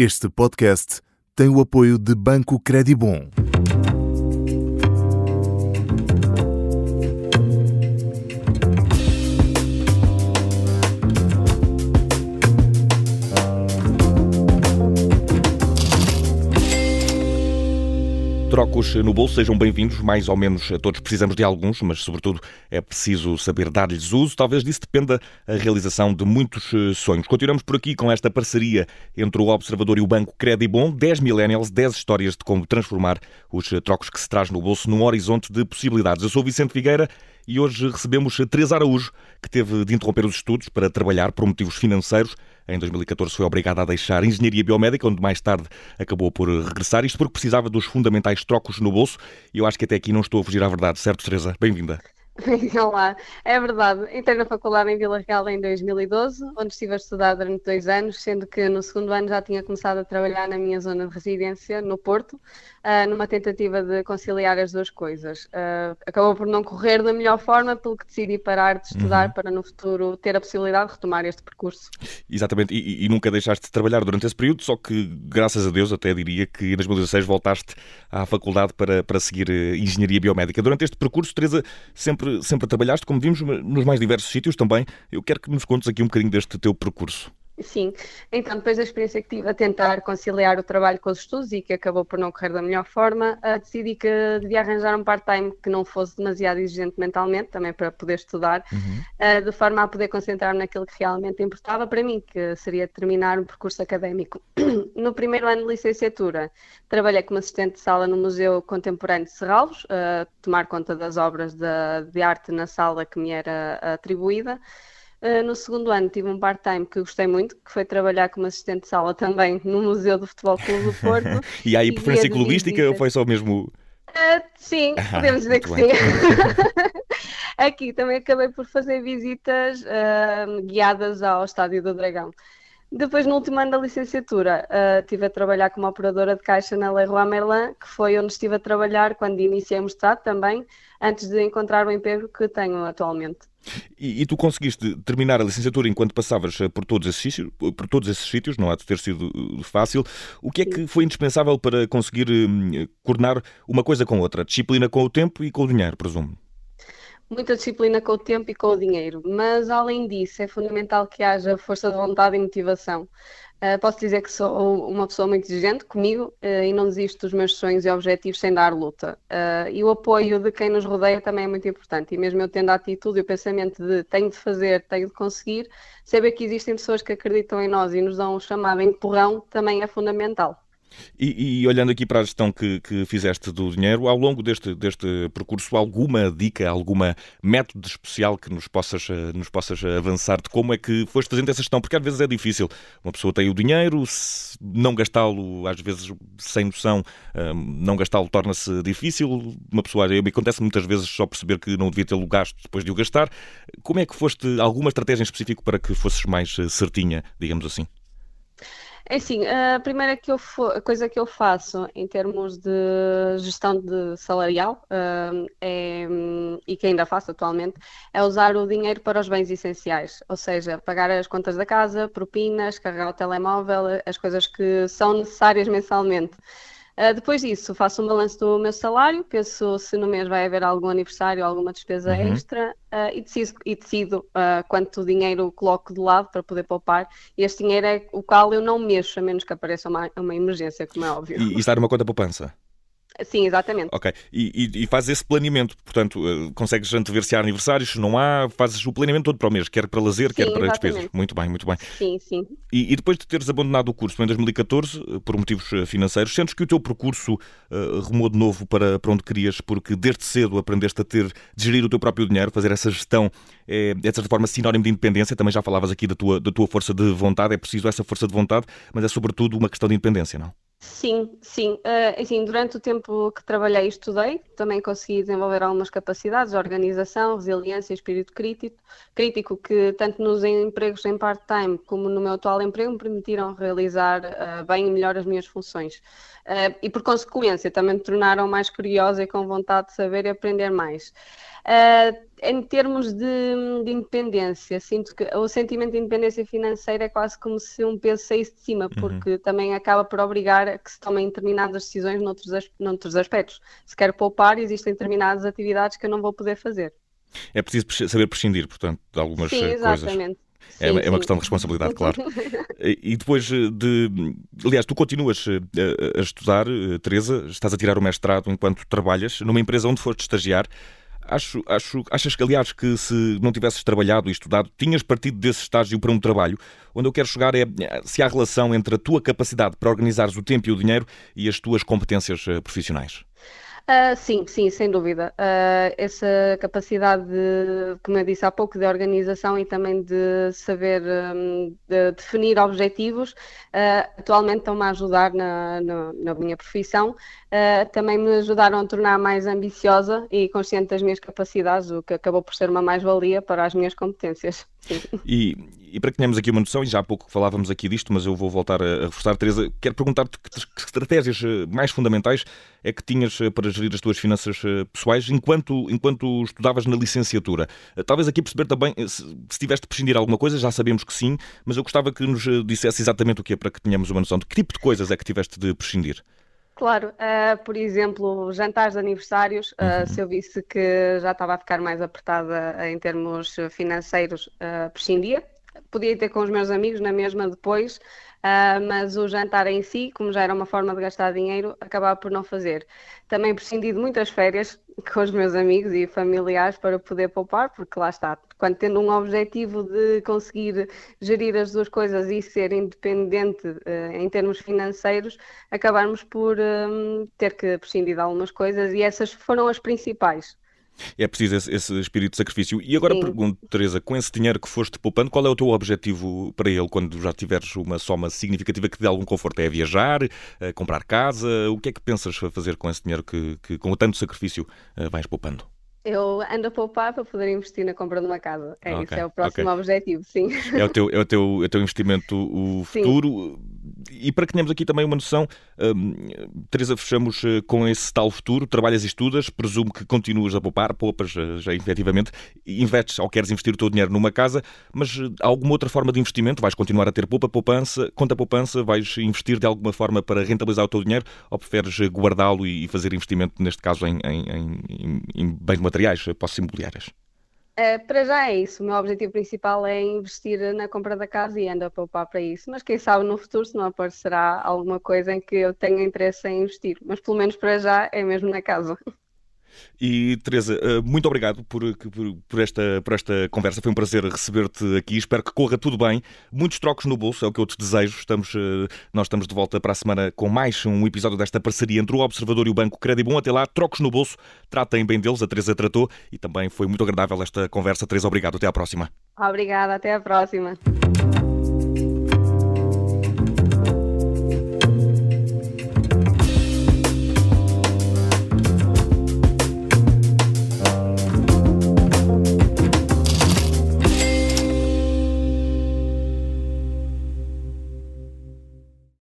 Este podcast tem o apoio de Banco Credibon. Trocos no bolso, sejam bem-vindos. Mais ou menos todos precisamos de alguns, mas sobretudo é preciso saber dar-lhes uso. Talvez disso dependa a realização de muitos eh, sonhos. Continuamos por aqui com esta parceria entre o Observador e o Banco Credibon. 10 millennials, 10 histórias de como transformar os eh, trocos que se traz no bolso num horizonte de possibilidades. Eu sou Vicente Figueira e hoje recebemos Teresa Araújo, que teve de interromper os estudos para trabalhar por motivos financeiros. Em 2014 foi obrigada a deixar a Engenharia Biomédica, onde mais tarde acabou por regressar, isto porque precisava dos fundamentais trocos no bolso. E eu acho que até aqui não estou a fugir à verdade, certo, Teresa? Bem-vinda. Olá, é verdade. Entrei na faculdade em Vila Real em 2012, onde estive a estudar durante dois anos, sendo que no segundo ano já tinha começado a trabalhar na minha zona de residência, no Porto, uh, numa tentativa de conciliar as duas coisas. Uh, acabou por não correr da melhor forma, pelo que decidi parar de estudar uhum. para no futuro ter a possibilidade de retomar este percurso. Exatamente, e, e, nunca deixaste de trabalhar durante esse período, só que, graças a Deus, até diria que em 2016 voltaste à faculdade para, para seguir eh, Engenharia Biomédica. Durante este percurso, Teresa, sempre sempre, trabalhaste, como vimos, nos mais diversos sítios também. Eu quero que nos contes aqui um bocadinho deste teu percurso. Sim, então depois da experiência que tive a tentar conciliar o trabalho com os estudos e que acabou por não correr da melhor forma, uh, decidi que devia arranjar um part-time que não fosse demasiado exigente mentalmente, também para poder estudar, uhum. uh, de forma a poder concentrar-me naquilo que realmente importava para mim, que seria terminar um percurso académico. no primeiro ano de licenciatura, trabalhei como assistente de sala no Museu Contemporâneo de Serralvos, uh, tomar conta das obras de, de arte na sala que me era atribuída. Uh, no segundo ano tive um part-time que gostei muito, que foi trabalhar como assistente de sala também no Museu do Futebol Clube do Porto. e aí preferência clubística ou foi só mesmo... Uh, sim, ah, podemos dizer que sim. Aqui também acabei por fazer visitas uh, guiadas ao Estádio do Dragão. Depois, no último ano da licenciatura, uh, estive a trabalhar como operadora de caixa na Leroy Merlin, que foi onde estive a trabalhar quando iniciei o mestrado também, antes de encontrar o emprego que tenho atualmente. E, e, tu conseguiste terminar a licenciatura enquanto passavas eh, por todos esses sítios, por todos esses sítios não há de ter sido eh, fácil. O que é que foi indispensável para conseguir hum, coordenar uma coisa com outra? Disciplina com o tempo e com o dinheiro, presumo muita disciplina com o tempo e com o dinheiro, mas além disso é fundamental que haja força de vontade e motivação. Uh, posso dizer que sou uma pessoa muito exigente comigo uh, e não desisto dos meus sonhos e objetivos sem dar luta. Uh, e o apoio de quem nos rodeia também é muito importante. E mesmo eu tendo a atitude e o pensamento de tenho de fazer, tenho de conseguir, saber que existem pessoas que acreditam em nós e nos dão um chamado empurrão também é fundamental. E, e, olhando aqui para a gestão que, que, fizeste do dinheiro, ao longo deste, deste percurso, alguma dica, alguma método especial que nos possas, eh, nos possas avançar de como é que foste fazendo essa gestão? Porque às vezes é difícil. Uma pessoa tem o dinheiro, não gastá-lo, às vezes sem noção, eh, não gastá-lo torna-se difícil. Uma pessoa, acontece muitas vezes só perceber que não devia ter o gasto depois de o gastar. Como é que foste, alguma estratégia em específico para que fosses mais eh, certinha, digamos assim? É assim, a primeira que eu a coisa que eu faço em termos de gestão de salarial uh, é, e que ainda faço atualmente é usar o dinheiro para os bens essenciais, ou seja, pagar as contas da casa, propinas, carregar o telemóvel, as coisas que são necessárias mensalmente. Uh, depois disso, faço um balanço do meu salário, penso se no mês vai haver algum aniversário, alguma despesa uhum. extra uh, e decido, e decido uh, quanto dinheiro coloco de lado para poder poupar. E este dinheiro é o qual eu não mexo, a menos que apareça uma, uma emergência, como é óbvio. E, e está numa conta poupança? Sim, exatamente. Ok. E, e, e fazes esse planeamento, portanto, uh, consegues antever se há aniversários, se não há, fazes o planeamento todo para o mês, quer para lazer, sim, quer para exatamente. despesas. Muito bem, muito bem. Sim, sim. E, e, depois de teres abandonado o curso em 2014, eh, por motivos eh, financeiros, sentes que o teu percurso uh, remou de novo para, para onde querias, porque desde cedo aprendeste a ter, de gerir o teu próprio dinheiro, fazer essa gestão, é, de certa forma, sinónimo de independência. Também já falavas aqui da tua, da tua força de vontade, é preciso essa força de vontade, mas é sobretudo uma questão de independência, não? Sim, sim. Uh, assim, durante o tempo que trabalhei e estudei, também consegui desenvolver algumas capacidades de organização, resiliência espírito crítico, crítico que tanto nos empregos em part-time como no meu atual emprego me permitiram realizar uh, bem e melhor as minhas funções. Uh, e por consequência também me tornaram mais curiosa e com vontade de saber e aprender mais. Uh, em termos de, de, independência, sinto que o sentimento de independência financeira é quase como se um peso saísse de cima, uhum. porque uhum. também acaba por obrigar a que se tomem determinadas decisões noutros, noutros aspectos. Se quero poupar, existem determinadas atividades que eu não vou poder fazer. É preciso saber prescindir, portanto, de algumas sim, eh, coisas. Exatamente. É, sim, é uma questão de responsabilidade, claro. e depois de. Aliás, tu continuas a, a estudar, Teresa, estás a tirar o mestrado enquanto trabalhas numa empresa onde foste estagiar. Acho, acho, achas que, aliás, que se não tivesses trabalhado e estudado, tinhas partido desse estágio para um trabalho? Onde eu quero chegar é se há relação entre a tua capacidade para organizares o tempo e o dinheiro e as tuas competências eh, profissionais. Uh, sim, sim, sem dúvida. Uh, essa capacidade, de, como eu disse há pouco, de organização e também de saber um, de definir objetivos, uh, atualmente estão-me a ajudar na, na, na minha profissão. também me ajudaram a tornar mais ambiciosa e consciente das minhas capacidades, o que acabou por ser uma mais-valia para as minhas competências. E, e, para que tenhamos aqui uma noção, e já há pouco falávamos aqui disto, mas eu vou voltar a, reforçar, Teresa, quero perguntar-te que, que, estratégias eh, mais fundamentais é que tinhas eh, para gerir as tuas finanças eh, pessoais enquanto, enquanto estudavas na licenciatura. Talvez aqui perceber também, se, se tiveste de prescindir alguma coisa, já sabemos que sim, mas eu gostava que nos dissesse exatamente o que é para que tenhamos uma noção de que tipo de coisas é que tiveste de prescindir. Claro, uh, por exemplo, jantares de aniversários, uh, uhum. se eu visse que já estava a ficar mais apertada em termos financeiros, uh, prescindia. Podia ter com os meus amigos na mesma depois, Uh, mas o jantar em si, como já era uma forma de gastar dinheiro, acabava por não fazer. Também prescindi de muitas férias com os meus amigos e familiares para poder poupar, porque lá está, quando tendo um objetivo de conseguir gerir as duas coisas e ser independente uh, em termos financeiros, acabarmos por um, ter que prescindir de algumas coisas e essas foram as principais. É preciso esse, esse espírito de sacrifício. E agora Sim. pergunto, Teresa, com esse dinheiro que foste poupando, qual é o teu objetivo para ele quando já tiveres uma soma significativa que dê algum conforto? É viajar, é comprar casa? O que é que pensas fazer com esse dinheiro que, que com tanto sacrifício eh, vais poupando? Eu ando a poupar para poder investir na compra de uma casa. É okay, isso, é o próximo okay. objetivo, sim. É o teu, é o teu, é o teu investimento o futuro. Sim e para que tenhamos aqui também uma noção, um, Teresa, fechamos eh, com esse tal futuro, trabalhas e estudas, presumo que continuas a poupar, poupas eh, já efetivamente, investes ou queres investir o teu dinheiro numa casa, mas eh, há alguma outra forma de investimento? Vais continuar a ter poupa, poupança, conta poupança, vais investir de alguma forma para rentabilizar o teu dinheiro ou preferes guardá-lo e fazer investimento, neste caso, em, em, em, em bens materiais, posses imobiliárias? Uh, para já é isso. O meu objetivo principal é investir na compra da casa e ando a poupar para isso. Mas quem sabe no futuro se não aparecerá alguma coisa em que eu tenha interesse em investir. Mas pelo menos para já é mesmo na casa. E Teresa, eh, muito obrigado por, por, por, esta, por esta conversa. Foi um prazer receber-te aqui. Espero que corra tudo bem. Muitos trocos no bolso, é o que eu te desejo. Estamos, eh, nós estamos de volta para a semana com mais um episódio desta parceria entre o Observador e o Banco Crédito Bom. Até lá, trocos no bolso. Tratem bem deles. A Teresa tratou e também foi muito agradável esta conversa. Teresa, obrigado. Até à próxima. Obrigada. Até à próxima.